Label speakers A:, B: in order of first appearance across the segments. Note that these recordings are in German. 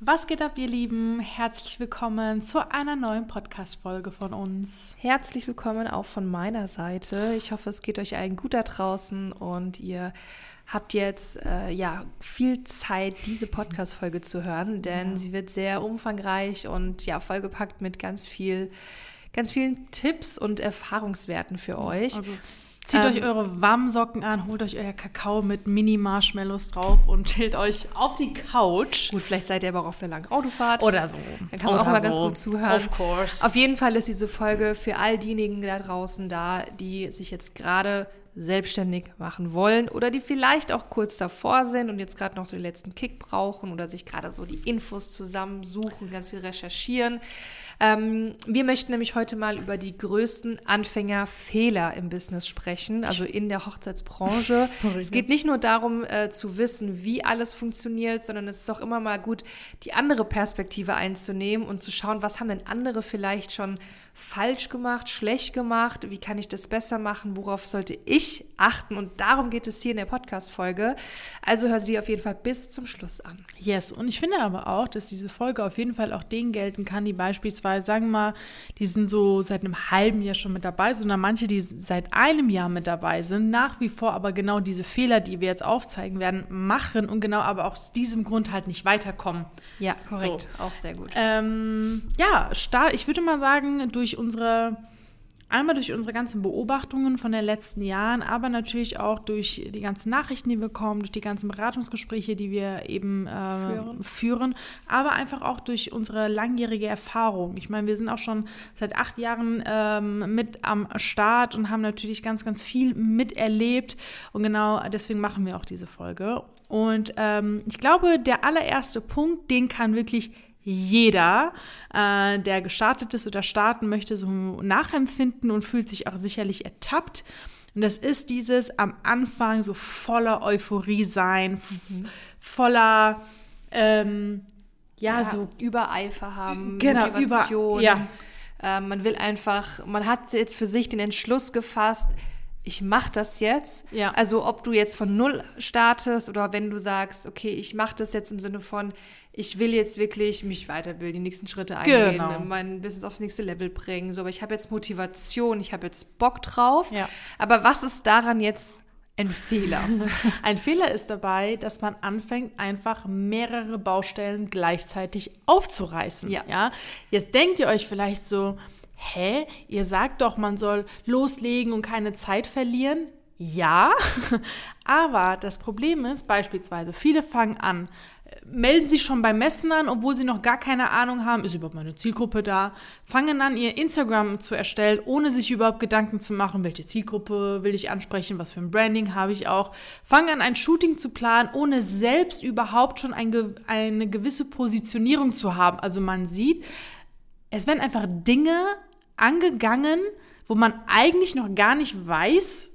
A: Was geht ab, ihr Lieben? Herzlich willkommen zu einer neuen Podcast-Folge von uns.
B: Herzlich willkommen auch von meiner Seite. Ich hoffe, es geht euch allen gut da draußen und ihr habt jetzt äh, ja viel Zeit, diese Podcast-Folge zu hören, denn ja. sie wird sehr umfangreich und ja vollgepackt mit ganz viel, ganz vielen Tipps und Erfahrungswerten für euch. Also
A: Zieht ähm, euch eure warmen Socken an, holt euch euer Kakao mit Mini-Marshmallows drauf und chillt euch auf die Couch.
B: Gut, vielleicht seid ihr aber auch auf einer langen Autofahrt.
A: Oder so.
B: Dann kann man
A: Oder
B: auch mal so. ganz gut zuhören.
A: Of course.
B: Auf jeden Fall ist diese Folge für all diejenigen da draußen da, die sich jetzt gerade selbstständig machen wollen oder die vielleicht auch kurz davor sind und jetzt gerade noch so den letzten Kick brauchen oder sich gerade so die Infos zusammensuchen, ganz viel recherchieren. Ähm, wir möchten nämlich heute mal über die größten Anfängerfehler im Business sprechen, also in der Hochzeitsbranche. es geht nicht nur darum äh, zu wissen, wie alles funktioniert, sondern es ist auch immer mal gut, die andere Perspektive einzunehmen und zu schauen, was haben denn andere vielleicht schon falsch gemacht, schlecht gemacht, wie kann ich das besser machen, worauf sollte ich achten und darum geht es hier in der Podcast-Folge. Also hör sie dir auf jeden Fall bis zum Schluss an.
A: Yes, und ich finde aber auch, dass diese Folge auf jeden Fall auch denen gelten kann, die beispielsweise, sagen wir mal, die sind so seit einem halben Jahr schon mit dabei, sondern manche, die seit einem Jahr mit dabei sind, nach wie vor aber genau diese Fehler, die wir jetzt aufzeigen werden, machen und genau aber auch aus diesem Grund halt nicht weiterkommen.
B: Ja, korrekt. So. Auch sehr gut.
A: Ähm, ja, ich würde mal sagen, durch durch unsere, einmal durch unsere ganzen Beobachtungen von den letzten Jahren, aber natürlich auch durch die ganzen Nachrichten, die wir bekommen, durch die ganzen Beratungsgespräche, die wir eben äh, führen. führen, aber einfach auch durch unsere langjährige Erfahrung. Ich meine, wir sind auch schon seit acht Jahren ähm, mit am Start und haben natürlich ganz, ganz viel miterlebt und genau deswegen machen wir auch diese Folge. Und ähm, ich glaube, der allererste Punkt, den kann wirklich jeder, äh, der gestartet ist oder starten möchte, so nachempfinden und fühlt sich auch sicherlich ertappt. Und das ist dieses am Anfang so voller Euphorie sein, mhm. voller, ähm, ja, ja, so
B: Übereifer haben,
A: genau, Motivation. Über, ja.
B: Äh, man will einfach, man hat jetzt für sich den Entschluss gefasst, ich mache das jetzt. Ja. Also ob du jetzt von null startest oder wenn du sagst, okay, ich mache das jetzt im Sinne von, ich will jetzt wirklich mich weiterbilden, die nächsten Schritte eingehen, genau. mein Business aufs nächste Level bringen. So, aber ich habe jetzt Motivation, ich habe jetzt Bock drauf. Ja. Aber was ist daran jetzt ein Fehler?
A: ein Fehler ist dabei, dass man anfängt, einfach mehrere Baustellen gleichzeitig aufzureißen. Ja. ja? Jetzt denkt ihr euch vielleicht so, hä, ihr sagt doch, man soll loslegen und keine Zeit verlieren. Ja, aber das Problem ist beispielsweise, viele fangen an, melden sich schon beim Messen an, obwohl sie noch gar keine Ahnung haben, ist überhaupt meine Zielgruppe da, fangen an, ihr Instagram zu erstellen, ohne sich überhaupt Gedanken zu machen, welche Zielgruppe will ich ansprechen, was für ein Branding habe ich auch, fangen an, ein Shooting zu planen, ohne selbst überhaupt schon ein, eine gewisse Positionierung zu haben. Also man sieht, es werden einfach Dinge angegangen, wo man eigentlich noch gar nicht weiß,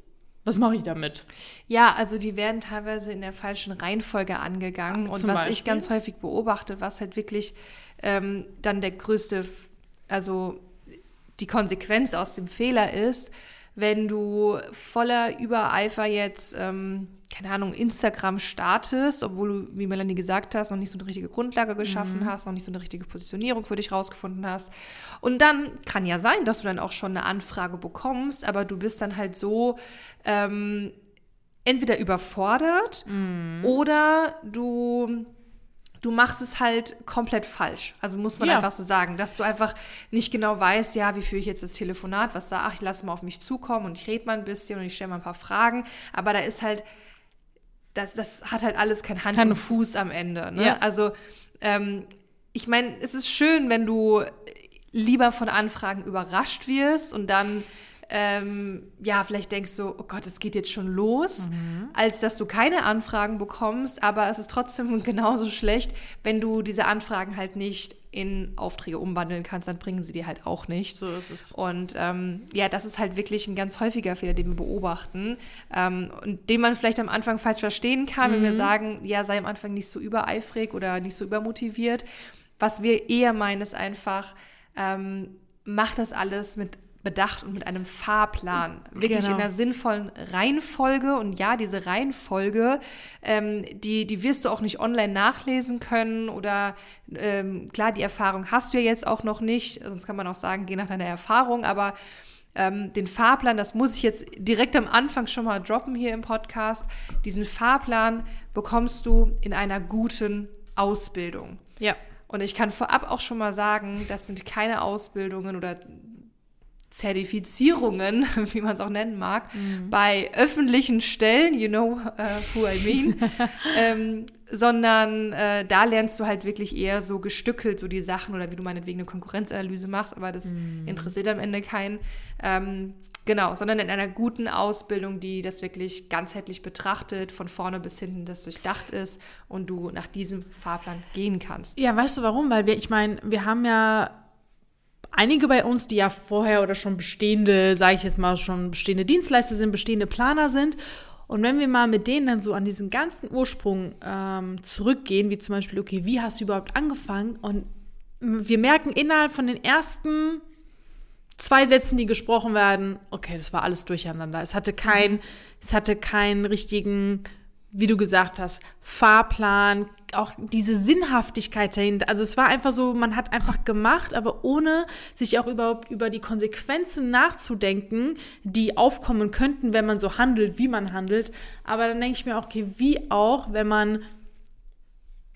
A: was mache ich damit?
B: Ja, also die werden teilweise in der falschen Reihenfolge angegangen. Und was Beispiel? ich ganz häufig beobachte, was halt wirklich ähm, dann der größte, also die Konsequenz aus dem Fehler ist, wenn du voller Übereifer jetzt, ähm, keine Ahnung, Instagram startest, obwohl du, wie Melanie gesagt hast, noch nicht so eine richtige Grundlage geschaffen mhm. hast, noch nicht so eine richtige Positionierung für dich rausgefunden hast. Und dann kann ja sein, dass du dann auch schon eine Anfrage bekommst, aber du bist dann halt so ähm, entweder überfordert mhm. oder du du machst es halt komplett falsch. Also muss man ja. einfach so sagen, dass du einfach nicht genau weißt, ja, wie führe ich jetzt das Telefonat, was sag, ach, ich lasse mal auf mich zukommen und ich rede mal ein bisschen und ich stelle mal ein paar Fragen. Aber da ist halt, das, das hat halt alles kein Hand und Fuß am Ende. Ne? Ja. Also ähm, ich meine, es ist schön, wenn du lieber von Anfragen überrascht wirst und dann ähm, ja, vielleicht denkst du, oh Gott, es geht jetzt schon los, mhm. als dass du keine Anfragen bekommst, aber es ist trotzdem genauso schlecht, wenn du diese Anfragen halt nicht in Aufträge umwandeln kannst, dann bringen sie dir halt auch nichts.
A: So ist es.
B: Und ähm, ja, das ist halt wirklich ein ganz häufiger Fehler, den wir beobachten ähm, und den man vielleicht am Anfang falsch verstehen kann, mhm. wenn wir mhm. sagen, ja, sei am Anfang nicht so übereifrig oder nicht so übermotiviert. Was wir eher meinen, ist einfach, ähm, mach das alles mit Bedacht und mit einem Fahrplan. Wirklich genau. in einer sinnvollen Reihenfolge. Und ja, diese Reihenfolge, ähm, die, die wirst du auch nicht online nachlesen können. Oder ähm, klar, die Erfahrung hast du ja jetzt auch noch nicht. Sonst kann man auch sagen, geh nach deiner Erfahrung. Aber ähm, den Fahrplan, das muss ich jetzt direkt am Anfang schon mal droppen hier im Podcast. Diesen Fahrplan bekommst du in einer guten Ausbildung.
A: Ja.
B: Und ich kann vorab auch schon mal sagen, das sind keine Ausbildungen oder Zertifizierungen, wie man es auch nennen mag, mhm. bei öffentlichen Stellen, you know uh, who I mean, ähm, sondern äh, da lernst du halt wirklich eher so gestückelt so die Sachen oder wie du meinetwegen eine Konkurrenzanalyse machst, aber das mhm. interessiert am Ende keinen. Ähm, genau, sondern in einer guten Ausbildung, die das wirklich ganzheitlich betrachtet, von vorne bis hinten das durchdacht ist und du nach diesem Fahrplan gehen kannst.
A: Ja, weißt du warum? Weil wir, ich meine, wir haben ja einige bei uns, die ja vorher oder schon bestehende, sage ich jetzt mal, schon bestehende Dienstleister sind, bestehende Planer sind. Und wenn wir mal mit denen dann so an diesen ganzen Ursprung ähm, zurückgehen, wie zum Beispiel, okay, wie hast du überhaupt angefangen? Und wir merken innerhalb von den ersten zwei Sätzen, die gesprochen werden, okay, das war alles durcheinander. Es hatte kein, es hatte keinen richtigen wie du gesagt hast, Fahrplan, auch diese Sinnhaftigkeit dahinter. Also es war einfach so, man hat einfach gemacht, aber ohne sich auch überhaupt über die Konsequenzen nachzudenken, die aufkommen könnten, wenn man so handelt, wie man handelt. Aber dann denke ich mir auch, okay, wie auch, wenn man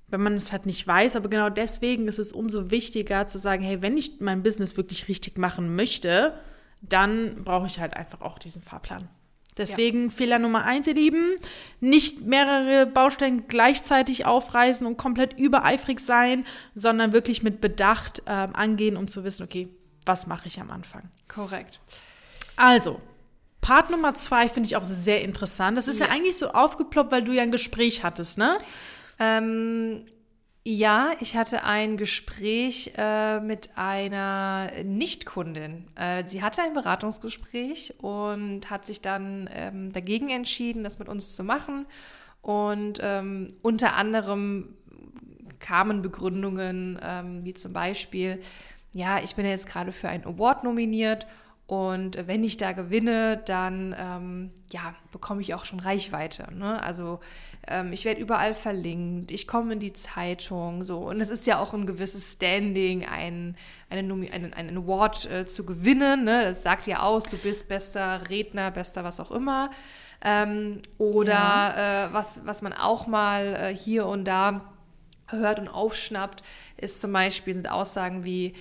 A: wenn man es halt nicht weiß, aber genau deswegen ist es umso wichtiger zu sagen, hey, wenn ich mein Business wirklich richtig machen möchte, dann brauche ich halt einfach auch diesen Fahrplan. Deswegen ja. Fehler Nummer eins, ihr Lieben, nicht mehrere Baustellen gleichzeitig aufreißen und komplett übereifrig sein, sondern wirklich mit Bedacht äh, angehen, um zu wissen, okay, was mache ich am Anfang.
B: Korrekt.
A: Also, Part Nummer zwei finde ich auch sehr interessant. Das ist ja. ja eigentlich so aufgeploppt, weil du ja ein Gespräch hattest, ne?
B: Ähm, ja, ich hatte ein Gespräch äh, mit einer Nichtkundin. Äh, sie hatte ein Beratungsgespräch und hat sich dann ähm, dagegen entschieden, das mit uns zu machen. Und ähm, unter anderem kamen Begründungen, ähm, wie zum Beispiel, ja, ich bin jetzt gerade für einen Award nominiert und wenn ich da gewinne, dann ähm, ja, bekomme ich auch schon Reichweite. Ne? Also ähm, ich werde überall verlinkt, ich komme in die Zeitung, so. Und es ist ja auch ein gewisses Standing, ein, eine, einen, einen Award äh, zu gewinnen. Ne? Das sagt ja aus, du bist bester Redner, bester was auch immer. Ähm, oder ja. äh, was, was man auch mal äh, hier und da hört und aufschnappt, ist zum Beispiel sind Aussagen wie,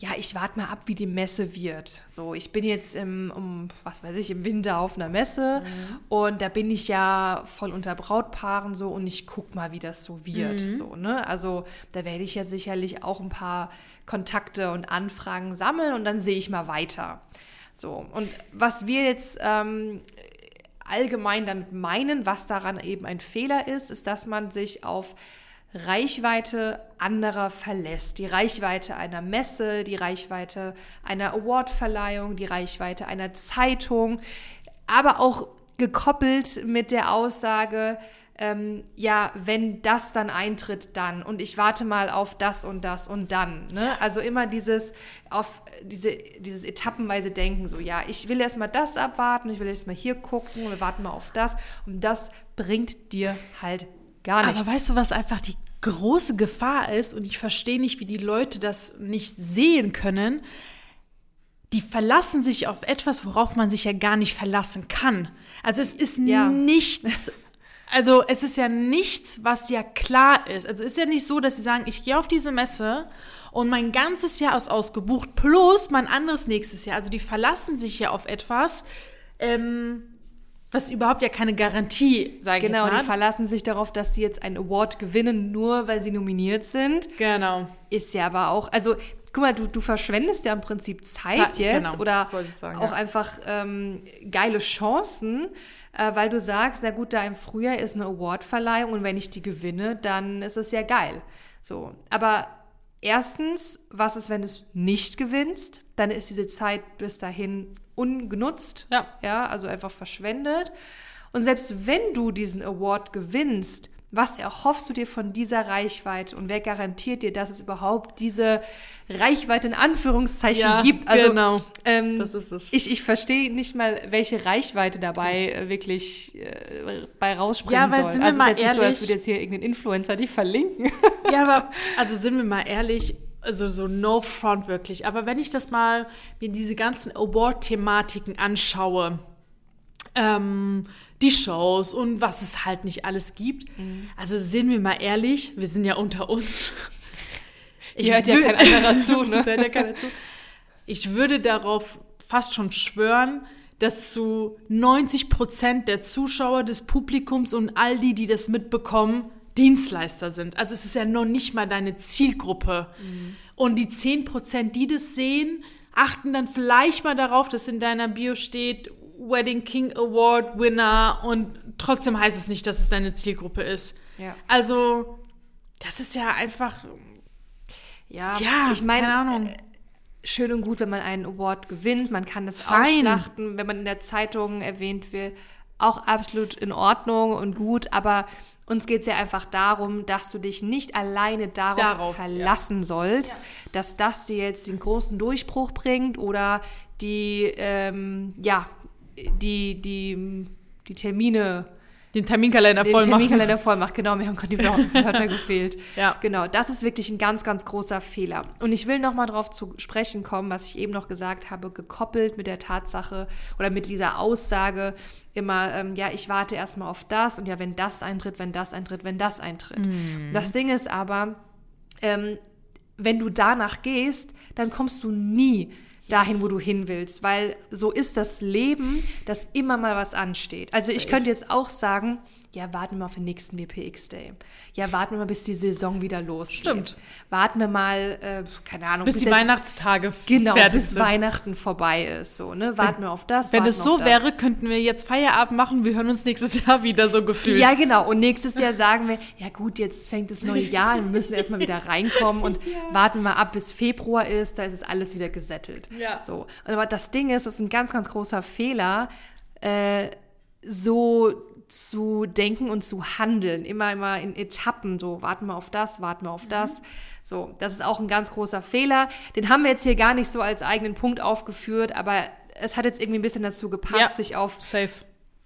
B: ja, ich warte mal ab, wie die Messe wird. So, ich bin jetzt im, um, was weiß ich, im Winter auf einer Messe mhm. und da bin ich ja voll unter Brautpaaren so und ich guck mal, wie das so wird. Mhm. So, ne? Also da werde ich ja sicherlich auch ein paar Kontakte und Anfragen sammeln und dann sehe ich mal weiter. So, und was wir jetzt ähm, allgemein dann meinen, was daran eben ein Fehler ist, ist, dass man sich auf Reichweite anderer verlässt. Die Reichweite einer Messe, die Reichweite einer Awardverleihung, die Reichweite einer Zeitung, aber auch gekoppelt mit der Aussage, ähm, ja, wenn das dann eintritt, dann und ich warte mal auf das und das und dann. Ne? Also immer dieses auf diese, dieses etappenweise Denken, so ja, ich will erstmal das abwarten, ich will erstmal hier gucken, wir warten mal auf das und das bringt dir halt Gar nichts.
A: Aber weißt du, was einfach die große Gefahr ist, und ich verstehe nicht, wie die Leute das nicht sehen können, die verlassen sich auf etwas, worauf man sich ja gar nicht verlassen kann. Also es ist ja. nichts, also es ist ja nichts, was ja klar ist. Also es ist ja nicht so, dass sie sagen, ich gehe auf diese Messe und mein ganzes Jahr ist ausgebucht, plus mein anderes nächstes Jahr. Also die verlassen sich ja auf etwas, ähm, was überhaupt ja keine Garantie, sage
B: genau,
A: ich
B: Genau, die verlassen sich darauf, dass sie jetzt einen Award gewinnen, nur weil sie nominiert sind.
A: Genau.
B: Ist ja aber auch, also guck mal, du, du verschwendest ja im Prinzip Zeit jetzt genau, oder sagen, auch ja. einfach ähm, geile Chancen, äh, weil du sagst, na gut, da im Frühjahr ist eine Awardverleihung und wenn ich die gewinne, dann ist es ja geil. So, aber erstens, was ist, wenn du es nicht gewinnst? Dann ist diese Zeit bis dahin ungenutzt.
A: Ja.
B: Ja, also einfach verschwendet. Und selbst wenn du diesen Award gewinnst, Was erhoffst du dir von dieser Reichweite und wer garantiert dir, dass es überhaupt diese Reichweite in Anführungszeichen ja, gibt? Also, genau. Ähm, das ist es. Ich, ich verstehe nicht mal, welche Reichweite dabei äh, wirklich äh, bei rausspringen ja, weil soll. Sind also wir mal es ist jetzt ehrlich, nicht so, als würde jetzt hier irgendein Influencer dich verlinken.
A: Ja, aber also sind wir mal ehrlich, also so no front wirklich. Aber wenn ich das mal mir diese ganzen Award-Thematiken anschaue, ähm, die Shows und was es halt nicht alles gibt. Mhm. Also sind wir mal ehrlich, wir sind ja unter uns.
B: Ich hört ja kein anderer zu, ne?
A: hört ja keiner zu. Ich würde darauf fast schon schwören, dass zu 90 Prozent der Zuschauer, des Publikums und all die, die das mitbekommen, Dienstleister sind. Also es ist ja noch nicht mal deine Zielgruppe. Mhm. Und die 10 Prozent, die das sehen, achten dann vielleicht mal darauf, dass in deiner Bio steht, Wedding King Award Winner und trotzdem heißt es nicht, dass es deine Zielgruppe ist. Ja. Also, das ist ja einfach.
B: Ja, ja ich meine, äh, schön und gut, wenn man einen Award gewinnt. Man kann das Fein. ausschlachten, wenn man in der Zeitung erwähnt wird. Auch absolut in Ordnung und gut, aber uns geht es ja einfach darum, dass du dich nicht alleine darauf, darauf verlassen ja. sollst, ja. dass das dir jetzt den großen Durchbruch bringt oder die, ähm, ja, die, die, die Termine
A: den Terminkalender voll
B: machen. Den Terminkalender voll macht, genau. Mir haben gerade die Wörter gefehlt. Ja. Genau, das ist wirklich ein ganz, ganz großer Fehler. Und ich will nochmal darauf zu sprechen kommen, was ich eben noch gesagt habe, gekoppelt mit der Tatsache oder mit dieser Aussage immer, ähm, ja, ich warte erstmal auf das und ja, wenn das eintritt, wenn das eintritt, wenn das eintritt. Mhm. Das Ding ist aber, ähm, wenn du danach gehst, dann kommst du nie dahin, wo du hin willst, weil so ist das Leben, dass immer mal was ansteht. Also ich könnte jetzt auch sagen, ja, warten wir mal auf den nächsten WPX-Day. Ja, warten wir mal, bis die Saison wieder losgeht. Stimmt. Warten wir mal, äh, keine Ahnung.
A: Bis, bis die Weihnachtstage
B: Genau, bis sind. Weihnachten vorbei ist. So, ne? Warten wenn, wir auf das.
A: Wenn es so wäre, könnten wir jetzt Feierabend machen. Wir hören uns nächstes Jahr wieder so gefühlt.
B: Ja, genau. Und nächstes Jahr sagen wir, ja gut, jetzt fängt das neue Jahr Wir müssen erstmal wieder reinkommen und ja. warten wir mal ab, bis Februar ist. Da ist es alles wieder gesettelt. Ja. So. Aber das Ding ist, das ist ein ganz, ganz großer Fehler, äh, so zu denken und zu handeln. Immer, immer in Etappen. So, warten wir auf das, warten wir auf mhm. das. So, das ist auch ein ganz großer Fehler. Den haben wir jetzt hier gar nicht so als eigenen Punkt aufgeführt, aber es hat jetzt irgendwie ein bisschen dazu gepasst, ja, sich auf, safe.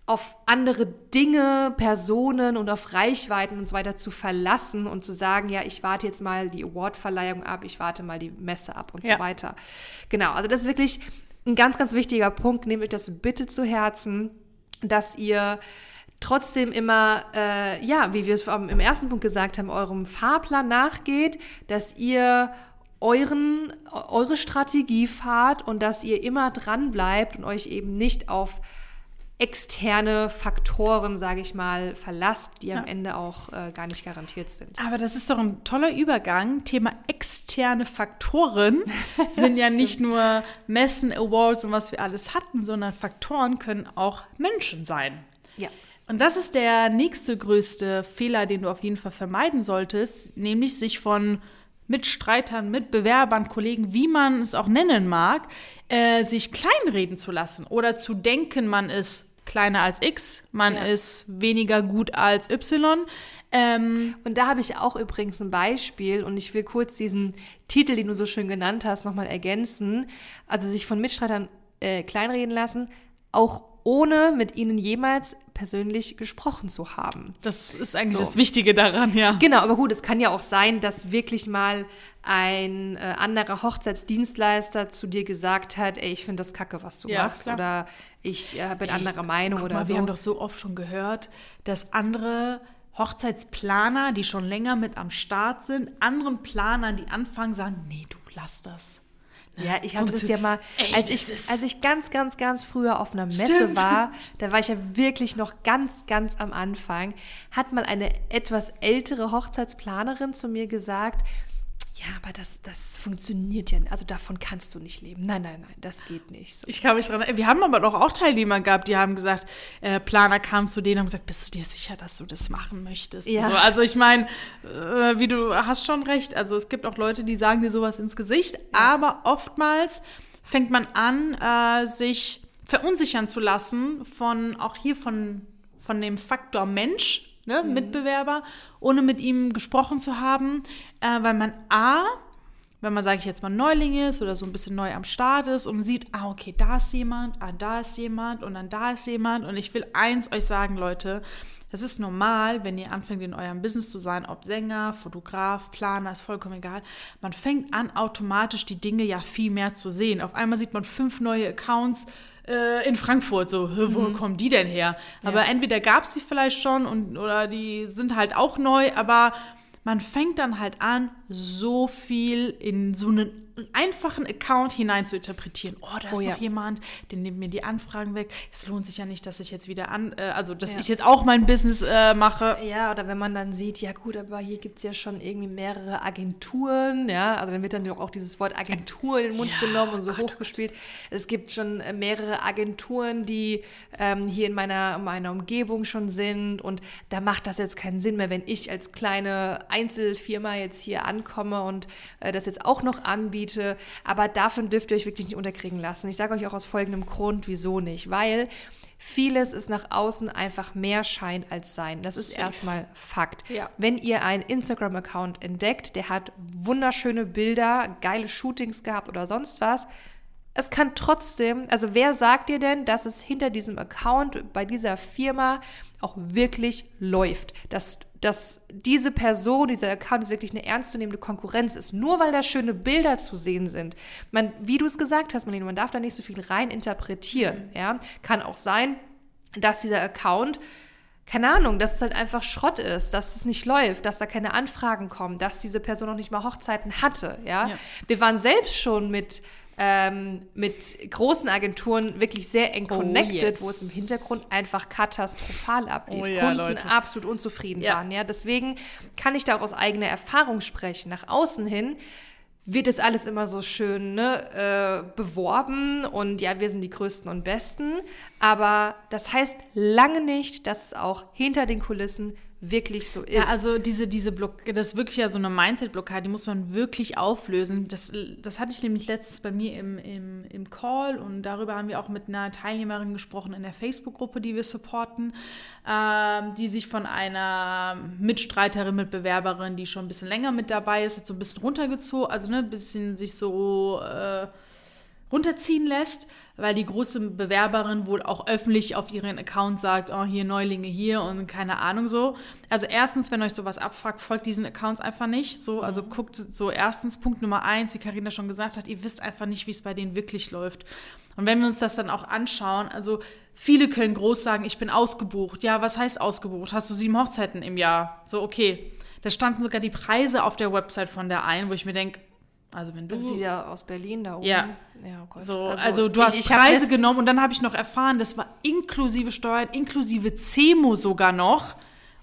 B: auf andere Dinge, Personen und auf Reichweiten und so weiter zu verlassen und zu sagen, ja, ich warte jetzt mal die Awardverleihung ab, ich warte mal die Messe ab und ja. so weiter. Genau, also das ist wirklich ein ganz, ganz wichtiger Punkt. Nehmt euch das bitte zu Herzen, dass ihr trotzdem immer, äh, ja, wie wir es im ersten Punkt gesagt haben, eurem Fahrplan nachgeht, dass ihr euren, eure Strategie fahrt und dass ihr immer dran bleibt und euch eben nicht auf externe Faktoren, sage ich mal, verlasst, die ja. am Ende auch äh, gar nicht garantiert sind.
A: Aber das ist doch ein toller Übergang. Thema externe Faktoren sind ja nicht nur Messen, Awards und was wir alles hatten, sondern Faktoren können auch Menschen sein. Ja. Und das ist der nächste größte Fehler, den du auf jeden Fall vermeiden solltest, nämlich sich von Mitstreitern, Mitbewerbern, Kollegen, wie man es auch nennen mag, äh, sich kleinreden zu lassen oder zu denken, man ist kleiner als X, man ja. ist weniger gut als Y.
B: Ähm, und da habe ich auch übrigens ein Beispiel und ich will kurz diesen Titel, den du so schön genannt hast, nochmal ergänzen. Also sich von Mitstreitern äh, kleinreden lassen, auch ohne mit ihnen jemals persönlich gesprochen zu haben.
A: Das ist eigentlich so. das Wichtige daran, ja.
B: Genau, aber gut, es kann ja auch sein, dass wirklich mal ein äh, anderer Hochzeitsdienstleister zu dir gesagt hat, ey, ich finde das kacke, was du ja, machst. Klar. Oder ich äh, bin ey, anderer Meinung oder
A: mal,
B: so.
A: Wir haben doch so oft schon gehört, dass andere Hochzeitsplaner, die schon länger mit am Start sind, anderen Planern, die anfangen, sagen, nee, du lass das.
B: Ja, ich habe das ja mal, als ich, als ich ganz, ganz, ganz früher auf einer Messe Stimmt. war, da war ich ja wirklich noch ganz, ganz am Anfang, hat mal eine etwas ältere Hochzeitsplanerin zu mir gesagt, ja, aber das, das funktioniert ja. Also davon kannst du nicht leben. Nein, nein, nein, das geht nicht. So.
A: Ich kann mich dran Wir haben aber doch auch Teilnehmer gehabt, die haben gesagt, äh, Planer kam zu denen und gesagt, bist du dir sicher, dass du das machen möchtest? Ja. So, also ich meine, äh, wie du hast schon recht. Also es gibt auch Leute, die sagen dir sowas ins Gesicht, ja. aber oftmals fängt man an, äh, sich verunsichern zu lassen von auch hier von, von dem Faktor Mensch ne, mhm. Mitbewerber, ohne mit ihm gesprochen zu haben, äh, weil man A, wenn man, sage ich jetzt mal, Neuling ist oder so ein bisschen neu am Start ist und sieht, ah, okay, da ist jemand, ah, da ist jemand und dann da ist jemand. Und ich will eins euch sagen, Leute, das ist normal, wenn ihr anfängt, in eurem Business zu sein, ob Sänger, Fotograf, Planer, ist vollkommen egal. Man fängt an, automatisch die Dinge ja viel mehr zu sehen. Auf einmal sieht man fünf neue Accounts äh, in Frankfurt. So, wo mhm. kommen die denn her? Ja. Aber entweder gab es sie vielleicht schon und, oder die sind halt auch neu, aber man fängt dann halt an, so viel in so einen einfachen Account hinein zu interpretieren. Oh, da ist oh, noch ja. jemand, der nimmt mir die Anfragen weg. Es lohnt sich ja nicht, dass ich jetzt wieder an, äh, also dass ja. ich jetzt auch mein Business äh, mache.
B: Ja, oder wenn man dann sieht, ja gut, aber hier gibt es ja schon irgendwie mehrere Agenturen, ja, also dann wird dann auch dieses Wort Agentur in den Mund ja, genommen und so Gott, hochgespielt. Gott. Es gibt schon äh, mehrere Agenturen, die ähm, hier in meiner, meiner Umgebung schon sind und da macht das jetzt keinen Sinn mehr, wenn ich als kleine Einzelfirma jetzt hier ankomme und äh, das jetzt auch noch anbiete anbiete. Aber davon dürft ihr euch wirklich nicht unterkriegen lassen. Ich sage euch auch aus folgendem Grund, wieso nicht. Weil vieles ist nach außen einfach mehr Schein als Sein. Das ist Safe. erstmal Fakt. Ja. Wenn ihr einen Instagram-Account entdeckt, der hat wunderschöne Bilder, geile Shootings gehabt oder sonst was, es kann trotzdem, also wer sagt dir denn, dass es hinter diesem Account bei dieser Firma auch wirklich läuft? Dass, dass diese Person, dieser Account wirklich eine ernstzunehmende Konkurrenz ist, nur weil da schöne Bilder zu sehen sind. Man, wie du es gesagt hast, Marlene, man darf da nicht so viel rein interpretieren. Ja? Kann auch sein, dass dieser Account keine Ahnung, dass es halt einfach Schrott ist, dass es nicht läuft, dass da keine Anfragen kommen, dass diese Person noch nicht mal Hochzeiten hatte. Ja? ja. Wir waren selbst schon mit ähm, mit großen Agenturen wirklich sehr eng oh, connected, oh, yes. wo es im Hintergrund einfach katastrophal ablief. Oh, ja, Kunden Leute. absolut unzufrieden ja. waren. Ja, deswegen kann ich da auch aus eigener Erfahrung sprechen. Nach außen hin wird es alles immer so schön ne, äh, beworben und ja, wir sind die Größten und Besten. Aber das heißt lange nicht, dass es auch hinter den Kulissen wirklich so ist. Ja,
A: also diese, diese Block, das ist wirklich ja so eine Mindset-Blockade, die muss man wirklich auflösen. Das, das hatte ich nämlich letztens bei mir im, im, im Call und darüber haben wir auch mit einer Teilnehmerin gesprochen in der Facebook-Gruppe, die wir supporten, ähm, die sich von einer Mitstreiterin, Mitbewerberin, die schon ein bisschen länger mit dabei ist, hat so ein bisschen runtergezogen, also ne, ein bisschen sich so äh, runterziehen lässt weil die große Bewerberin wohl auch öffentlich auf ihren Account sagt, oh, hier Neulinge hier und keine Ahnung so. Also erstens, wenn euch sowas abfragt, folgt diesen Accounts einfach nicht. So, also mhm. guckt so erstens, Punkt Nummer eins, wie Karina schon gesagt hat, ihr wisst einfach nicht, wie es bei denen wirklich läuft. Und wenn wir uns das dann auch anschauen, also viele können groß sagen, ich bin ausgebucht. Ja, was heißt ausgebucht? Hast du sieben Hochzeiten im Jahr? So, okay. Da standen sogar die Preise auf der Website von der ein, wo ich mir denke, also wenn du.
B: Das ist ja aus Berlin da oben.
A: Ja. ja oh Gott. So, also, also, du ich, hast ich Preise genommen und dann habe ich noch erfahren, das war inklusive Steuern, inklusive CEMO sogar noch.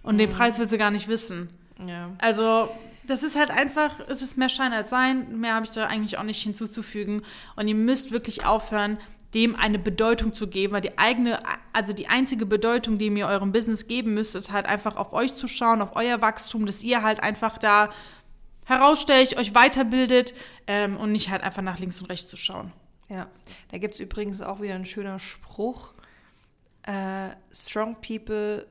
A: Und mhm. den Preis willst du gar nicht wissen. Ja. Also, das ist halt einfach, es ist mehr Schein als Sein. Mehr habe ich da eigentlich auch nicht hinzuzufügen. Und ihr müsst wirklich aufhören, dem eine Bedeutung zu geben, weil die eigene, also die einzige Bedeutung, die ihr eurem Business geben müsst, ist halt einfach auf euch zu schauen, auf euer Wachstum, dass ihr halt einfach da herausstellt, euch weiterbildet ähm, und nicht halt einfach nach links und rechts zu schauen.
B: Ja, da gibt es übrigens auch wieder einen schönen Spruch. Uh, strong people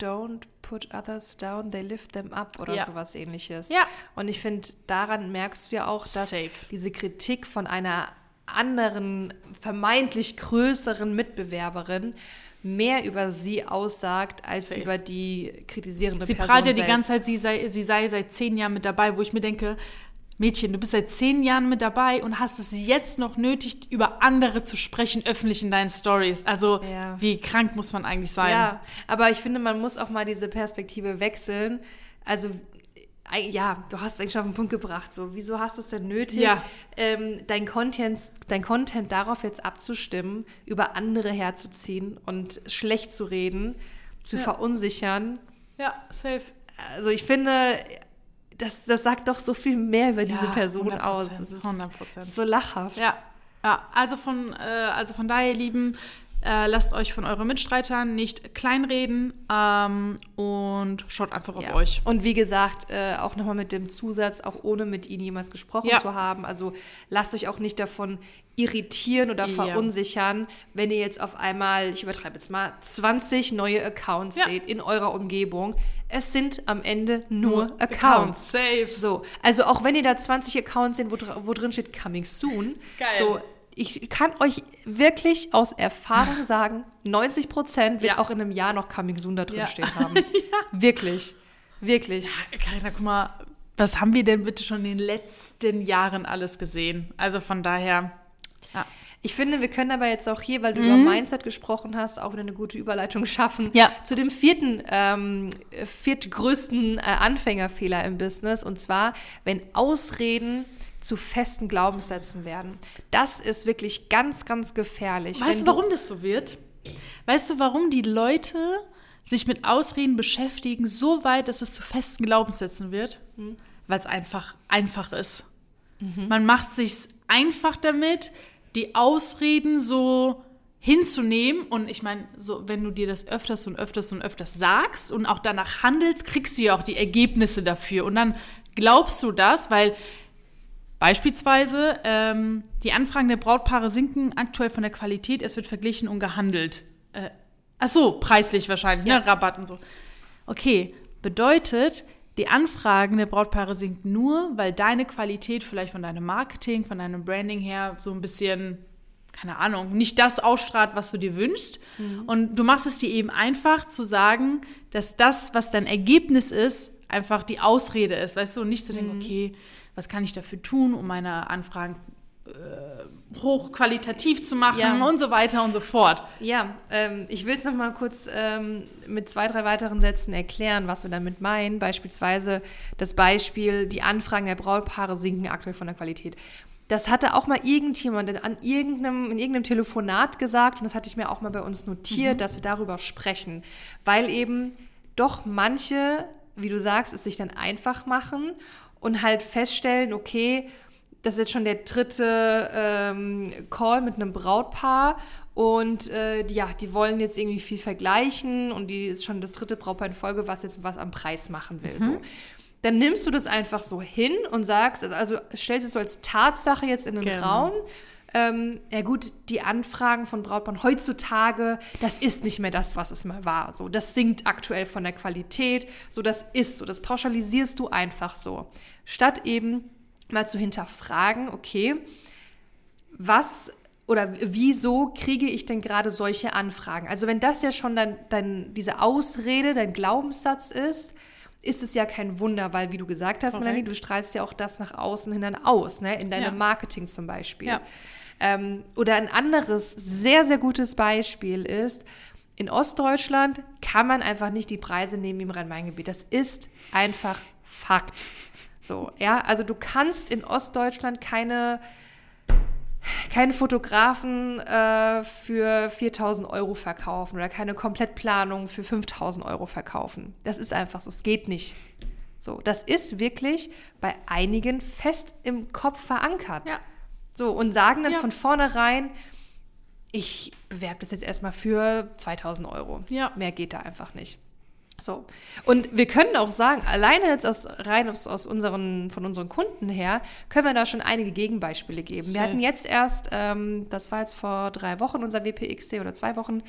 B: don't put others down, they lift them up oder ja. sowas ähnliches. Ja. Und ich finde, daran merkst du ja auch, dass Safe. diese Kritik von einer anderen, vermeintlich größeren Mitbewerberin mehr über sie aussagt, als Safe. über die kritisierende
A: sie Person. Sie prahlt ja die ganze Zeit, sie sei, sie sei seit zehn Jahren mit dabei, wo ich mir denke, Mädchen, du bist seit zehn Jahren mit dabei und hast es jetzt noch nötig, über andere zu sprechen, öffentlich in deinen Stories. Also, ja. wie krank muss man eigentlich sein?
B: Ja, aber ich finde, man muss auch mal diese Perspektive wechseln. Also, ja, du hast es eigentlich schon auf den Punkt gebracht. So, wieso hast du es denn nötig, ja. ähm, dein, Content, dein Content darauf jetzt abzustimmen, über andere herzuziehen und schlecht zu reden, zu ja. verunsichern?
A: Ja, safe.
B: Also ich finde, das, das sagt doch so viel mehr über ja, diese Person aus. Das ist 100%. so lachhaft.
A: Ja, ja. Also, von, äh, also von daher, ihr Lieben, Äh, lasst euch von euren Mitstreitern nicht kleinreden ähm, und schaut einfach ja. auf euch.
B: Und wie gesagt, äh, auch nochmal mit dem Zusatz, auch ohne mit ihnen jemals gesprochen ja. zu haben. Also lasst euch auch nicht davon irritieren oder verunsichern, ja. wenn ihr jetzt auf einmal, ich übertreibe jetzt mal, 20 neue Accounts seht in eurer Umgebung. Es sind am Ende nur, nur Accounts. Accounts.
A: Safe.
B: So, also auch wenn ihr da 20 Accounts seht, wo, wo drin steht Coming Soon,
A: Geil.
B: so ich kann euch wirklich aus Erfahrung sagen, 90 Prozent wird ja. auch in einem Jahr noch Coming Soon da drin ja. stehen haben. ja. Wirklich. Wirklich.
A: Ja, Carina, guck mal, was haben wir denn bitte schon in den letzten Jahren alles gesehen? Also von daher.
B: Ja. Ich finde, wir können aber jetzt auch hier, weil du mhm. über Mindset gesprochen hast, auch wieder eine gute Überleitung schaffen
A: ja.
B: zu dem vierten, ähm, viertgrößten äh, Anfängerfehler im Business. Und zwar, wenn Ausreden zu festen Glaubenssätzen werden. Das ist wirklich ganz, ganz gefährlich.
A: Weißt du, warum das so wird? Weißt du, warum die Leute sich mit Ausreden beschäftigen, so weit, dass es zu festen Glaubenssätzen wird? Hm. Weil es einfach einfach ist. Mhm. Man macht sich einfach damit, die Ausreden so hinzunehmen. Und ich meine, so, wenn du dir das öfters und öfters und öfters sagst und auch danach handelst, kriegst du ja auch die Ergebnisse dafür. Und dann glaubst du das, weil Beispielsweise, ähm, die Anfragen der Brautpaare sinken aktuell von der Qualität, es wird verglichen und gehandelt. Äh, ach so, preislich wahrscheinlich, ne? ja. ne? Rabatt und so. Okay, bedeutet, die Anfragen der Brautpaare sinken nur, weil deine Qualität vielleicht von deinem Marketing, von deinem Branding her so ein bisschen, keine Ahnung, nicht das ausstrahlt, was du dir wünschst. Mhm. Und du machst es dir eben einfach zu sagen, dass das, was dein Ergebnis ist, einfach die Ausrede ist, weißt du, und nicht zu denken, mhm. okay, was kann ich dafür tun, um meine Anfragen äh, hochqualitativ zu machen ja. und so weiter und so fort.
B: Ja, ähm, ich will es noch mal kurz ähm, mit zwei, drei weiteren Sätzen erklären, was wir damit meinen. Beispielsweise das Beispiel, die Anfragen der Brautpaare sinken aktuell von der Qualität. Das hatte auch mal irgendjemand an irgendeinem, in irgendeinem Telefonat gesagt und das hatte ich mir auch mal bei uns notiert, mhm. dass wir darüber sprechen, weil eben doch manche, wie du sagst, es sich dann einfach machen und halt feststellen, okay, das ist jetzt schon der dritte ähm, Call mit einem Brautpaar und äh, die, ja, die wollen jetzt irgendwie viel vergleichen und die ist schon das dritte Brautpaar in Folge, was jetzt was am Preis machen will. Mhm. So. Dann nimmst du das einfach so hin und sagst, also stellst es so als Tatsache jetzt in den genau. Raum. Ähm, ja gut, die Anfragen von Brautpaaren heutzutage, das ist nicht mehr das, was es mal war. So, das sinkt aktuell von der Qualität. So, das ist so. Das pauschalisierst du einfach so statt eben mal zu hinterfragen, okay, was oder wieso kriege ich denn gerade solche Anfragen? Also wenn das ja schon dann, dann diese Ausrede, dein Glaubenssatz ist, ist es ja kein Wunder, weil wie du gesagt hast, okay. Melanie, du strahlst ja auch das nach außen hin dann aus, ne? in deinem ja. Marketing zum Beispiel. Ja. Ähm, oder ein anderes sehr, sehr gutes Beispiel ist, in Ostdeutschland kann man einfach nicht die Preise nehmen wie im Rhein-Main-Gebiet. Das ist einfach Fakt. So, ja, also du kannst in Ostdeutschland keine keinen Fotografen äh, für 4000 Euro verkaufen oder keine Komplettplanung für 5000 Euro verkaufen. Das ist einfach so, es geht nicht. So, das ist wirklich bei einigen fest im Kopf verankert.
A: Ja.
B: So, und sagen dann ja. von vornherein, ich bewerbe das jetzt erstmal für 2000 Euro.
A: Ja.
B: Mehr geht da einfach nicht. So. Und wir können auch sagen, alleine jetzt aus, rein aus, aus unseren, von unseren Kunden her, können wir da schon einige Gegenbeispiele geben. Wir hatten jetzt erst, ähm, das war jetzt vor drei Wochen, unser WPXC oder zwei Wochen,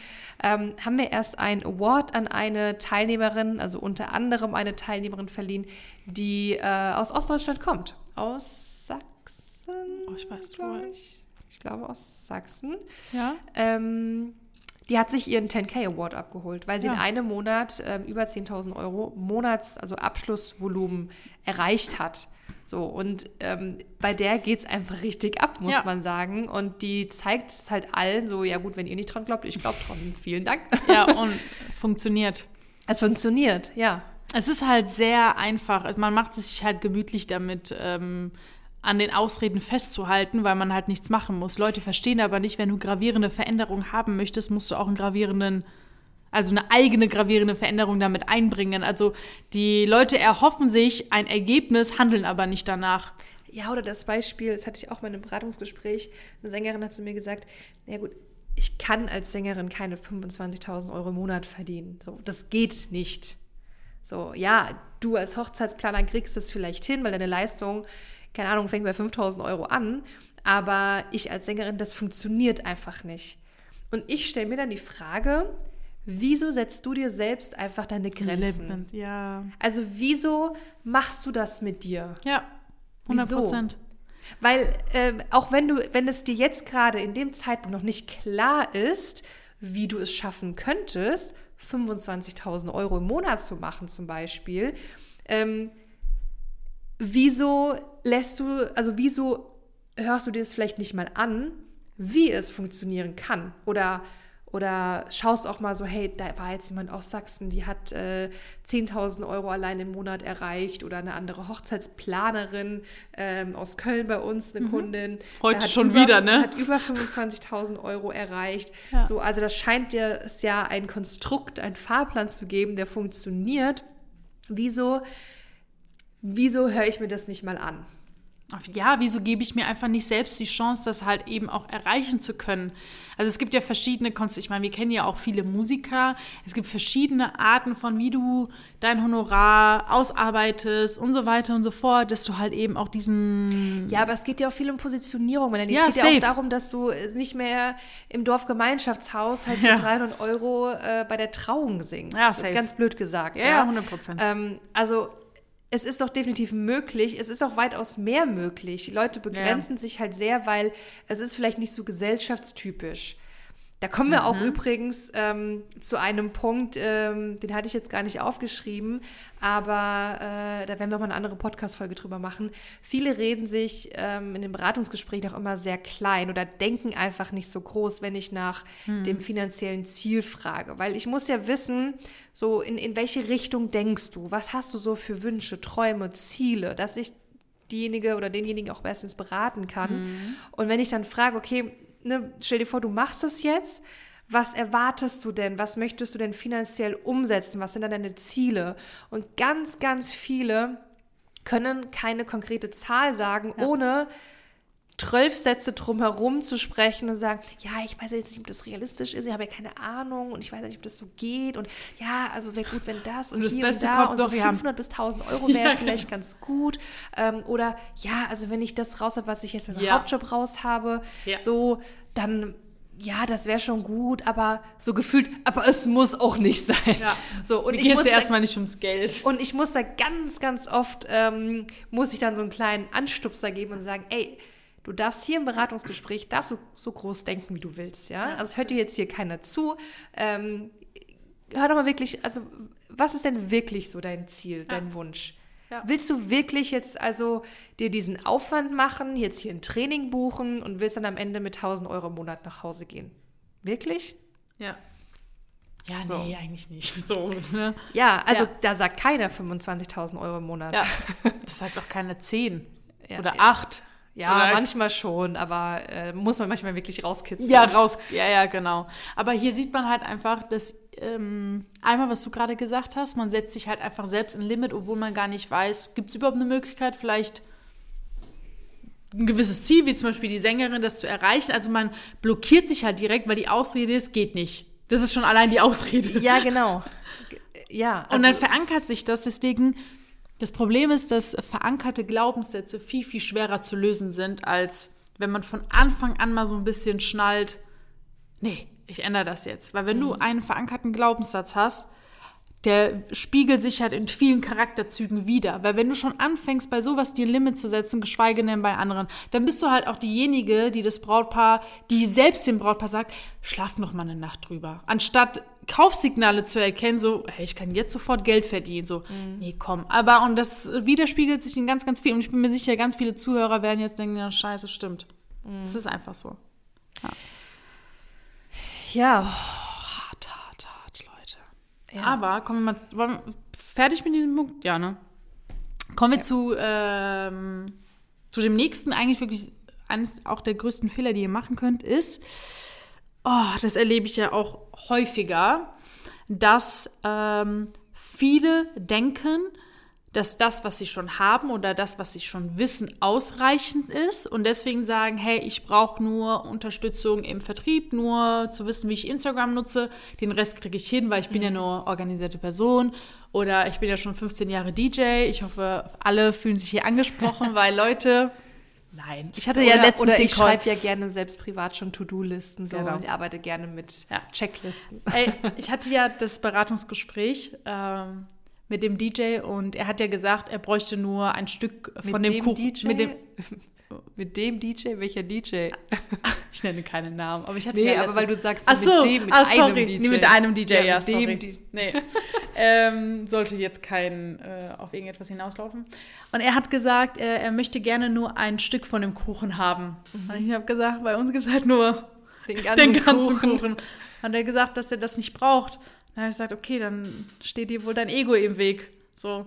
B: ähm, haben wir erst ein Award an eine Teilnehmerin, also unter anderem eine Teilnehmerin verliehen, die äh, aus Ostdeutschland kommt. Aus Sachsen.
A: Oh, ich weiß, glaube
B: ich. Ich glaube aus Sachsen.
A: Ja.
B: Ähm, die hat sich ihren 10K Award abgeholt, weil sie ja. in einem Monat äh, über 10.000 Euro Monats, also Abschlussvolumen erreicht hat. So, und ähm, bei der geht es einfach richtig ab, muss ja. man sagen. Und die zeigt es halt allen so, ja gut, wenn ihr nicht dran glaubt, ich glaube dran. Vielen Dank.
A: Ja, und funktioniert.
B: Es funktioniert, ja.
A: Es ist halt sehr einfach. Man macht sich halt gemütlich damit. Ähm, an den Ausreden festzuhalten, weil man halt nichts machen muss. Leute verstehen aber nicht, wenn du gravierende Veränderungen haben möchtest, musst du auch einen gravierenden, also eine eigene gravierende Veränderung damit einbringen. Also die Leute erhoffen sich ein Ergebnis, handeln aber nicht danach.
B: Ja, oder das Beispiel, das hatte ich auch mal in einem Beratungsgespräch, eine Sängerin hat zu mir gesagt, ja gut, ich kann als Sängerin keine 25.000 Euro im Monat verdienen. So, das geht nicht. So, ja, du als Hochzeitsplaner kriegst es vielleicht hin, weil deine Leistung, keine Ahnung, fängt bei 5.000 Euro an. Aber ich als Sängerin, das funktioniert einfach nicht. Und ich stelle mir dann die Frage, wieso setzt du dir selbst einfach deine Grenzen?
A: Ja.
B: Also wieso machst du das mit dir?
A: Ja, 100 Prozent.
B: Weil äh, auch wenn du, wenn es dir jetzt gerade in dem Zeitpunkt noch nicht klar ist, wie du es schaffen könntest, 25.000 Euro im Monat zu machen zum Beispiel, ähm, wieso lässt du, also wieso hörst du dir das vielleicht nicht mal an, wie es funktionieren kann? Oder oder schaust auch mal so, hey, da war jetzt jemand aus Sachsen, die hat äh, 10.000 Euro allein im Monat erreicht oder eine andere Hochzeitsplanerin ähm, aus Köln bei uns, eine mhm. Kundin.
A: Heute schon über, wieder, ne?
B: Hat über 25.000 Euro erreicht. Ja. So, also das scheint dir es ja ein Konstrukt, ein Fahrplan zu geben, der funktioniert. Wieso, wieso höre ich mir das nicht mal an?
A: ja, wieso gebe ich mir einfach nicht selbst die Chance, das halt eben auch erreichen zu können? Also es gibt ja verschiedene Konzepte, ich meine, wir kennen ja auch viele Musiker, es gibt verschiedene Arten von, wie du dein Honorar ausarbeitest und so weiter und so fort, dass du halt eben auch diesen...
B: Ja, aber es geht ja auch viel um Positionierung. Es ja, geht safe. ja auch darum, dass du nicht mehr im Dorfgemeinschaftshaus halt für ja. 300 Euro äh, bei der Trauung singst. Ja, safe. Ganz blöd gesagt.
A: Ja, ja 100 Prozent.
B: Ähm, also es ist doch definitiv möglich, es ist auch weitaus mehr möglich. Die Leute begrenzen ja. sich halt sehr, weil es ist vielleicht nicht so gesellschaftstypisch. Da kommen wir mhm. auch übrigens ähm, zu einem Punkt, ähm, den hatte ich jetzt gar nicht aufgeschrieben, aber äh, da werden wir mal eine andere Podcast-Folge drüber machen. Viele reden sich ähm, in den Beratungsgesprächen auch immer sehr klein oder denken einfach nicht so groß, wenn ich nach mhm. dem finanziellen Ziel frage. Weil ich muss ja wissen, so in, in welche Richtung denkst du? Was hast du so für Wünsche, Träume, Ziele, dass ich diejenige oder denjenigen auch bestens beraten kann. Mhm. Und wenn ich dann frage, okay, ne, stell dir vor, du machst es jetzt. Was erwartest du denn? Was möchtest du denn finanziell umsetzen? Was sind dann deine Ziele? Und ganz, ganz viele können keine konkrete Zahl sagen, ja. ohne zwölf Sätze drumherum zu sprechen und sagen, ja, ich weiß jetzt nicht, ob das realistisch ist, ich habe ja keine Ahnung und ich weiß nicht, ob das so geht und ja, also wäre gut, wenn das und, und das hier Beste und da und so 500 bis 1000 Euro wäre ja, vielleicht genau. ganz gut ähm, oder ja, also wenn ich das raus habe, was ich jetzt mit meinem ja. Hauptjob raus habe, ja. so, dann ja, das wäre schon gut, aber so gefühlt, aber es muss auch nicht sein. Ja. So,
A: und Mir ich muss ja erstmal nicht ums Geld.
B: Und ich muss da ganz, ganz oft, ähm, muss ich dann so einen kleinen Anstupser geben und sagen, ey, Du darfst hier im Beratungsgespräch, darfst du so groß denken, wie du willst, ja? Also hört dir jetzt hier keiner zu. Ähm, hör doch mal wirklich, also was ist denn wirklich so dein Ziel, dein ja. Wunsch? Ja. Willst du wirklich jetzt also dir diesen Aufwand machen, jetzt hier ein Training buchen und willst dann am Ende mit 1000 Euro im Monat nach Hause gehen? Wirklich?
A: Ja. Ja, so. nee, eigentlich nicht. So, ne?
B: Ja, also ja. da sagt keiner 25.000 Euro im Monat. Ja,
A: das sagt auch keiner 10 ja, oder 8.
B: Ja, Oder manchmal schon, aber äh, muss man manchmal wirklich rauskitzeln.
A: Ja, raus, ja, ja, genau. Aber hier sieht man halt einfach, dass ähm, einmal, was du gerade gesagt hast, man setzt sich halt einfach selbst ein Limit, obwohl man gar nicht weiß, gibt es überhaupt eine Möglichkeit, vielleicht ein gewisses Ziel, wie zum Beispiel die Sängerin, das zu erreichen. Also man blockiert sich halt direkt, weil die Ausrede ist, geht nicht. Das ist schon allein die Ausrede.
B: Ja, genau. Ja.
A: Also Und dann also verankert sich das, deswegen das Problem ist, dass verankerte Glaubenssätze viel, viel schwerer zu lösen sind, als wenn man von Anfang an mal so ein bisschen schnallt, nee, ich ändere das jetzt. Weil wenn mhm. du einen verankerten Glaubenssatz hast, der spiegelt sich halt in vielen Charakterzügen wieder. Weil wenn du schon anfängst, bei sowas dir ein Limit zu setzen, geschweige denn bei anderen, dann bist du halt auch diejenige, die das Brautpaar, die selbst dem Brautpaar sagt, schlaf noch mal eine Nacht drüber. Anstatt Kaufsignale zu erkennen, so, hey, ich kann jetzt sofort Geld verdienen, so, mhm. nee, komm. Aber, und das widerspiegelt sich in ganz, ganz viel. Und ich bin mir sicher, ganz viele Zuhörer werden jetzt denken, ja, scheiße, stimmt. Mhm. Das ist einfach so.
B: Ja. ja. Oh,
A: hart, hart, hart, Leute. Ja. Aber kommen wir mal, wollen fertig mit diesem Punkt? Ja, ne? Kommen wir ja. zu, ähm, zu dem nächsten, eigentlich wirklich eines auch der größten Fehler, die ihr machen könnt, ist, oh, das erlebe ich ja auch häufiger, dass ähm, viele denken, dass das, was sie schon haben oder das, was sie schon wissen, ausreichend ist und deswegen sagen, hey, ich brauche nur Unterstützung im Vertrieb, nur zu wissen, wie ich Instagram nutze, den Rest kriege ich hin, weil ich bin ja mhm. nur organisierte Person oder ich bin ja schon 15 Jahre DJ. Ich hoffe, alle fühlen sich hier angesprochen, weil Leute, Nein,
B: ich hatte oder, ja letztens Oder ich schreibe ja gerne selbst privat schon To-Do-Listen so genau. und ich arbeite gerne mit ja. Checklisten.
A: Ey, ich hatte ja das Beratungsgespräch ähm, mit dem DJ und er hat ja gesagt, er bräuchte nur ein Stück von mit dem, dem Kuchen. DJ?
B: Mit dem mit dem DJ? Welcher DJ?
A: Ich nenne keinen Namen, aber ich hatte
B: nee, aber weil du sagst,
A: so,
B: mit
A: dem, mit ach, einem DJ. Nee, mit einem DJ, ja, ja sorry. Dem nee. ähm, sollte jetzt kein äh, auf irgendetwas hinauslaufen. Und er hat gesagt, er, er, möchte gerne nur ein Stück von dem Kuchen haben. Mhm. Und ich habe gesagt, bei uns gibt es halt nur den ganzen, den ganzen Kuchen. Kuchen. Hat er gesagt, dass er das nicht braucht. Dann habe ich gesagt, okay, dann steht dir wohl dein Ego im Weg. So.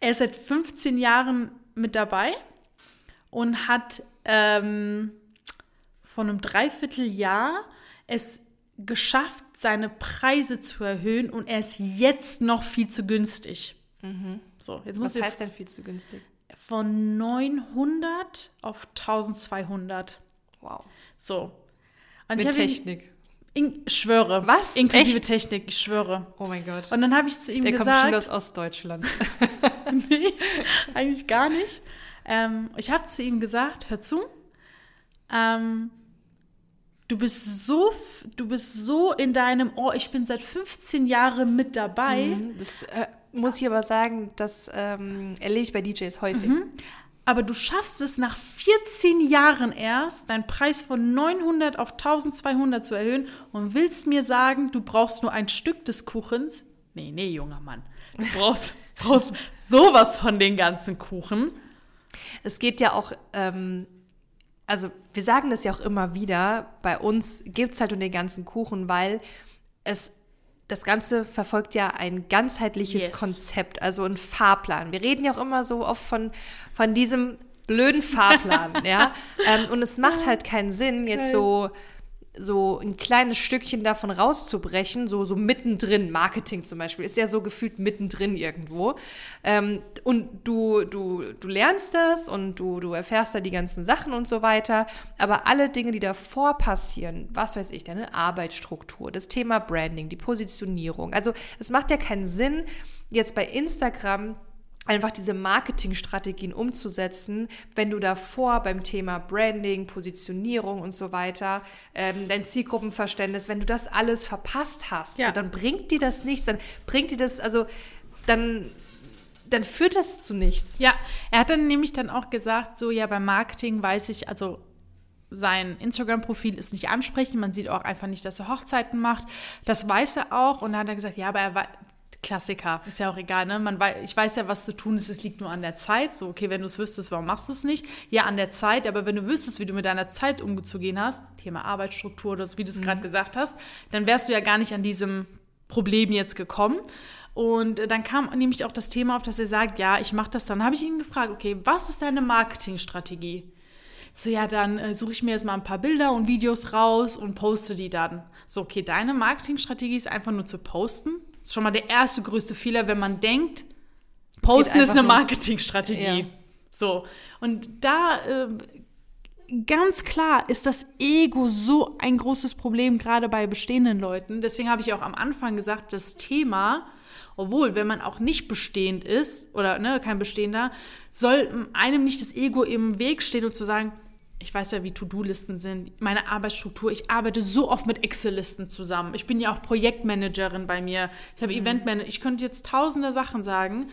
A: Er ist seit 15 Jahren mit dabei und hat ähm, von einem Dreivierteljahr es geschafft, seine Preise zu erhöhen und er ist jetzt noch viel zu günstig.
B: Mhm. So, jetzt Was heißt denn viel zu günstig?
A: Von 900 auf 1200.
B: Wow.
A: So.
B: Und Mit Technik.
A: In, schwöre.
B: Was?
A: Inklusive Echt? Technik, ich schwöre.
B: Oh mein Gott.
A: Und dann habe ich zu ihm
B: Der
A: gesagt.
B: Der kommt schon aus Ostdeutschland.
A: nee, eigentlich gar nicht. Ähm, ich habe zu ihm gesagt, hör zu, ähm, du bist so, du bist so in deinem, oh, ich bin seit 15 Jahren mit dabei.
B: Mhm, das äh, muss ich aber sagen, das ähm, erlebe ich bei DJs häufig. Mhm.
A: Aber du schaffst es nach 14 Jahren erst, deinen Preis von 900 auf 1200 zu erhöhen und willst mir sagen, du brauchst nur ein Stück des Kuchens? Nee, nee, junger Mann. Du brauchst, brauchst sowas von den ganzen Kuchen.
B: Es geht ja auch, ähm, also wir sagen das ja auch immer wieder, bei uns gibt es halt nur den ganzen Kuchen, weil es das Ganze verfolgt ja ein ganzheitliches yes. Konzept, also ein Fahrplan. Wir reden ja auch immer so oft von, von diesem blöden Fahrplan, ja. Ähm, und es macht halt keinen Sinn, jetzt so so ein kleines Stückchen davon rauszubrechen, so, so mittendrin, Marketing zum Beispiel, ist ja so gefühlt mittendrin irgendwo. Ähm, und du, du, du lernst das und du, du erfährst da die ganzen Sachen und so weiter. Aber alle Dinge, die davor passieren, was weiß ich, deine Arbeitsstruktur, das Thema Branding, die Positionierung. Also es macht ja keinen Sinn, jetzt bei Instagram einfach diese Marketingstrategien umzusetzen, wenn du davor beim Thema Branding, Positionierung und so weiter, ähm, dein Zielgruppenverständnis, wenn du das alles verpasst hast, ja. so, dann bringt dir das nichts, dann bringt dir das, also dann dann führt das zu nichts.
A: Ja, er hat dann nämlich dann auch gesagt, so ja, beim Marketing weiß ich, also sein Instagram-Profil ist nicht ansprechend. Man sieht auch einfach nicht, dass er Hochzeiten macht. Das weiß er auch. Und dann hat er gesagt, ja, aber er, Klassiker, ist ja auch egal, ne? Man weiß, ich weiß ja, was zu tun ist, es liegt nur an der Zeit. So, okay, wenn du es wüsstest, warum machst du es nicht? Ja, an der Zeit, aber wenn du wüsstest, wie du mit deiner Zeit umzugehen hast, Thema Arbeitsstruktur oder so, wie du es mhm. gerade gesagt hast, dann wärst du ja gar nicht an diesem Problem jetzt gekommen. Und dann kam nämlich auch das Thema auf, dass er sagt, ja, ich mache das. Dann habe ich ihn gefragt, okay, was ist deine Marketingstrategie? So, ja, dann äh, suche ich mir jetzt mal ein paar Bilder und Videos raus und poste die dann. So, okay, deine Marketingstrategie ist einfach nur zu posten. Ist schon mal der erste größte Fehler, wenn man denkt, Posten ist eine Marketingstrategie. Ja. So. Und da äh, ganz klar ist das Ego so ein großes Problem, gerade bei bestehenden Leuten. Deswegen habe ich auch am Anfang gesagt, das Thema, obwohl, wenn man auch nicht bestehend ist oder ne, kein Bestehender, soll einem nicht das Ego im Weg stehen und zu sagen, ich weiß ja, wie To-Do-Listen sind, meine Arbeitsstruktur. Ich arbeite so oft mit Excel-Listen zusammen. Ich bin ja auch Projektmanagerin bei mir. Ich habe mhm. Eventmanager. Ich könnte jetzt tausende Sachen sagen,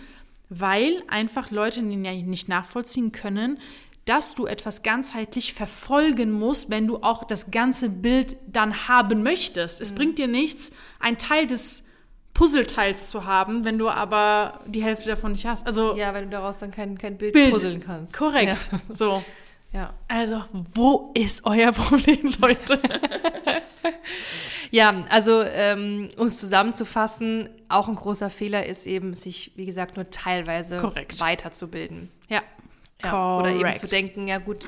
A: weil einfach Leute nicht nachvollziehen können, dass du etwas ganzheitlich verfolgen musst, wenn du auch das ganze Bild dann haben möchtest. Mhm. Es bringt dir nichts, ein Teil des Puzzleteils zu haben, wenn du aber die Hälfte davon nicht hast. Also
B: ja, wenn du daraus dann kein, kein Bild, Bild puzzeln kannst.
A: Korrekt. Ja. So. Ja. Also, wo ist euer Problem, Leute?
B: ja, also, ähm, um es zusammenzufassen, auch ein großer Fehler ist eben, sich, wie gesagt, nur teilweise
A: Korrekt.
B: weiterzubilden.
A: Ja.
B: ja. Oder eben zu denken, ja gut,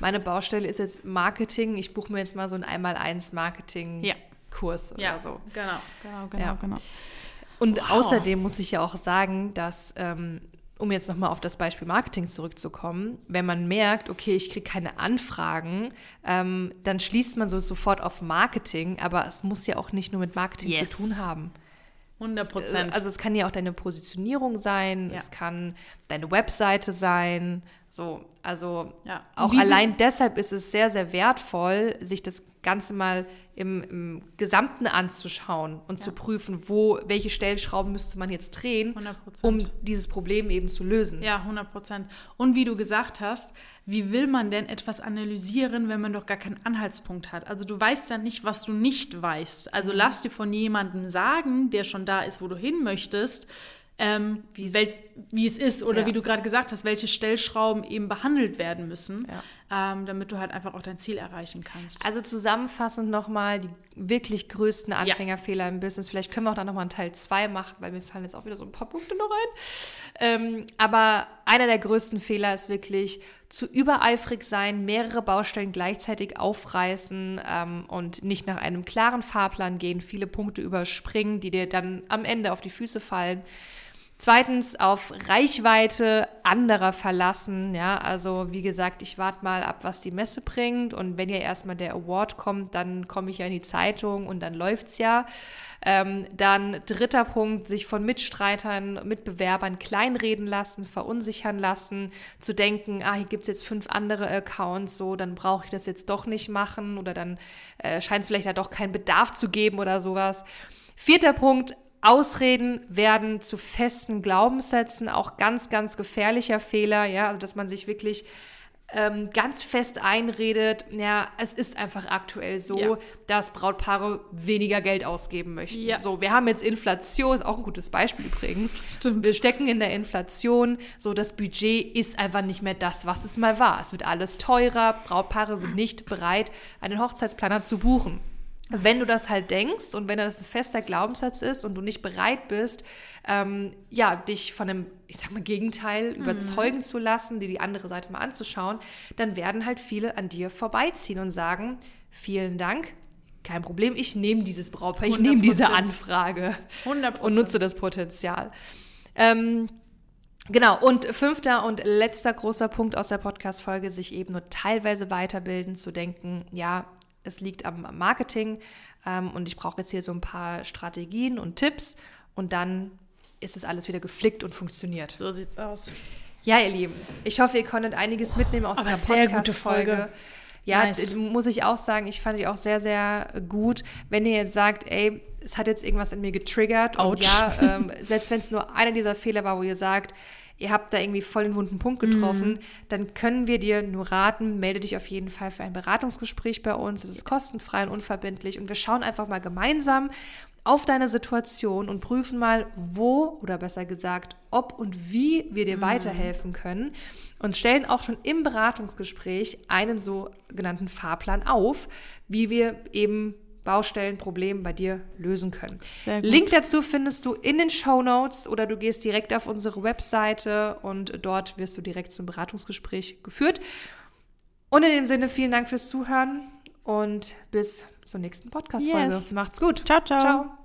B: meine Baustelle ist jetzt Marketing, ich buche mir jetzt mal so ein Einmal-Eins Marketing-Kurs
A: ja.
B: oder so.
A: Genau, genau, genau, ja. genau.
B: Und wow. außerdem muss ich ja auch sagen, dass ähm, um jetzt nochmal auf das Beispiel Marketing zurückzukommen, wenn man merkt, okay, ich kriege keine Anfragen, ähm, dann schließt man so sofort auf Marketing, aber es muss ja auch nicht nur mit Marketing yes. zu tun haben.
A: 100 Prozent.
B: Also es kann ja auch deine Positionierung sein, ja. es kann deine Webseite sein, so, also ja. auch allein deshalb ist es sehr, sehr wertvoll, sich das Ganze mal im, im Gesamten anzuschauen und ja. zu prüfen, wo, welche Stellschrauben müsste man jetzt drehen, 100%. um dieses Problem eben zu lösen.
A: Ja, 100 Prozent. Und wie du gesagt hast, wie will man denn etwas analysieren, wenn man doch gar keinen Anhaltspunkt hat? Also du weißt ja nicht, was du nicht weißt. Also mhm. lass dir von jemandem sagen, der schon da ist, wo du hin möchtest, ähm, wie es ist oder ja. wie du gerade gesagt hast, welche Stellschrauben eben behandelt werden müssen, ja. ähm, damit du halt einfach auch dein Ziel erreichen kannst.
B: Also zusammenfassend nochmal die wirklich größten Anfängerfehler ja. im Business. Vielleicht können wir auch da nochmal einen Teil 2 machen, weil mir fallen jetzt auch wieder so ein paar Punkte noch ein. Ähm, aber einer der größten Fehler ist wirklich zu übereifrig sein, mehrere Baustellen gleichzeitig aufreißen ähm, und nicht nach einem klaren Fahrplan gehen, viele Punkte überspringen, die dir dann am Ende auf die Füße fallen. Zweitens auf Reichweite anderer verlassen. Ja, also wie gesagt, ich warte mal ab, was die Messe bringt. Und wenn ja erstmal der Award kommt, dann komme ich ja in die Zeitung und dann läuft's ja. Ähm, dann dritter Punkt, sich von Mitstreitern, Mitbewerbern kleinreden lassen, verunsichern lassen, zu denken, ah, hier gibt's jetzt fünf andere Accounts, so, dann brauche ich das jetzt doch nicht machen oder dann äh, scheint es vielleicht ja doch keinen Bedarf zu geben oder sowas. Vierter Punkt, Ausreden werden zu festen Glaubenssätzen, auch ganz, ganz gefährlicher Fehler, ja, also dass man sich wirklich ähm, ganz fest einredet, ja, es ist einfach aktuell so, ja. dass Brautpaare weniger Geld ausgeben möchten. Ja. So, wir haben jetzt Inflation, ist auch ein gutes Beispiel übrigens. Stimmt. Wir stecken in der Inflation, so das Budget ist einfach nicht mehr das, was es mal war. Es wird alles teurer, Brautpaare sind nicht bereit, einen Hochzeitsplaner zu buchen. Wenn du das halt denkst und wenn das ein fester Glaubenssatz ist und du nicht bereit bist, ähm, ja, dich von einem, ich sag mal, Gegenteil mhm. überzeugen zu lassen, dir die andere Seite mal anzuschauen, dann werden halt viele an dir vorbeiziehen und sagen, vielen Dank, kein Problem, ich nehme dieses Brautpaar, ich nehme diese Anfrage 100%. und nutze das Potenzial. Ähm, Genau, und fünfter und letzter großer Punkt aus der Podcast-Folge, sich eben nur teilweise weiterbilden, zu denken, ja, es liegt am Marketing ähm, und ich brauche jetzt hier so ein paar Strategien und Tipps und dann ist es alles wieder geflickt und funktioniert.
A: So sieht's aus.
B: Ja, ihr Lieben, ich hoffe, ihr konntet einiges mitnehmen aus
A: Aber dieser sehr gute Folge.
B: Ja, nice. muss ich auch sagen, ich fand die auch sehr, sehr gut. Wenn ihr jetzt sagt, ey, es hat jetzt irgendwas in mir getriggert Ouch. und ja, ähm, selbst wenn es nur einer dieser Fehler war, wo ihr sagt, ihr habt da irgendwie voll den wunden Punkt getroffen, mhm. dann können wir dir nur raten, melde dich auf jeden Fall für ein Beratungsgespräch bei uns. Es ist kostenfrei und unverbindlich und wir schauen einfach mal gemeinsam auf deine Situation und prüfen mal, wo oder besser gesagt, ob und wie wir dir mhm. weiterhelfen können und stellen auch schon im Beratungsgespräch einen sogenannten Fahrplan auf, wie wir eben Baustellen, Problem bei dir lösen können. Link dazu findest du in den Show Notes oder du gehst direkt auf unsere Webseite und dort wirst du direkt zum Beratungsgespräch geführt. Und in dem Sinne vielen Dank fürs Zuhören und bis zur nächsten Podcast-Folge. Yes.
A: Macht's gut. Ciao, ciao. ciao.